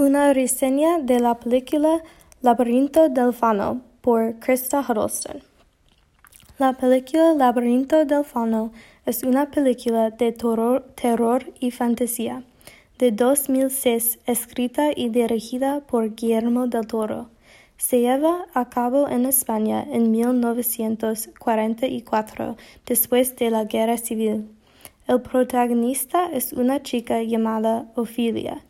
Una reseña de la película Laberinto del Fauno por Krista Huddleston. La película Laberinto del Fauno es una película de terror, y fantasía de 2006 escrita y dirigida por Guillermo del Toro. Se lleva a cabo en España en 1944, después de la Guerra Civil. El protagonista es una chica llamada Ophelia.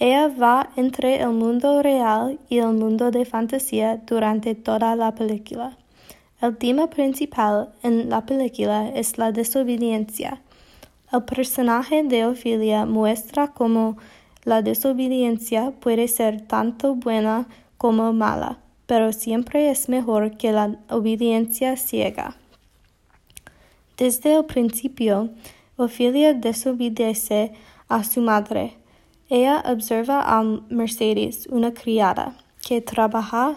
Ella va entre el mundo real y el mundo de fantasía durante toda la película. El tema principal en la película es la desobediencia. El personaje de Ophelia muestra cómo la desobediencia puede ser tanto buena como mala, pero siempre es mejor que la obediencia ciega. Desde el principio, Ophelia desobedece a su madre. Ella observa a Mercedes, una criada, que trabaja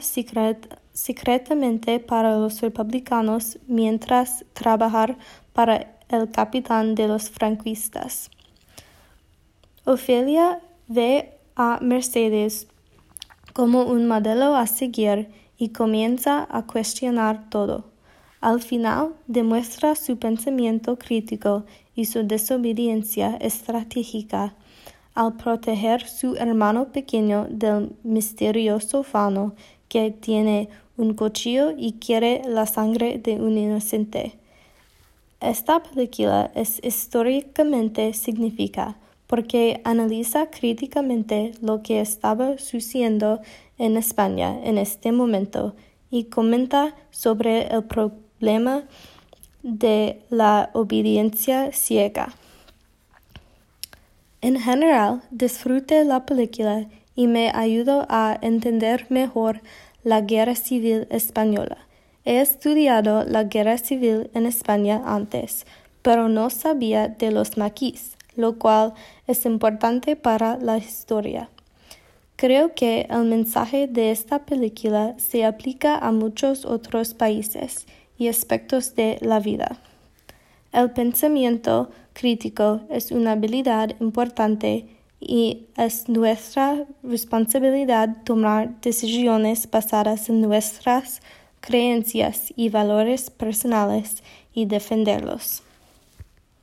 secretamente para los republicanos mientras trabaja para el capitán de los franquistas. Ophelia ve a Mercedes como un modelo a seguir y comienza a cuestionar todo. Al final demuestra su pensamiento crítico y su desobediencia estratégica al proteger su hermano pequeño del misterioso fauno que tiene un cuchillo y quiere la sangre de un inocente. Esta película es históricamente significativa porque analiza críticamente lo que estaba sucediendo en España en este momento y comenta sobre el problema de la obediencia ciega. En general, disfruté la película y me ayudó a entender mejor la guerra civil española. He estudiado la guerra civil en España antes, pero no sabía de los maquis lo cual es importante para la historia. Creo que el mensaje de esta película se aplica a muchos otros países y aspectos de la vida. El pensamiento crítico es una habilidad importante y es nuestra responsabilidad tomar decisiones basadas en nuestras creencias y valores personales y defenderlos.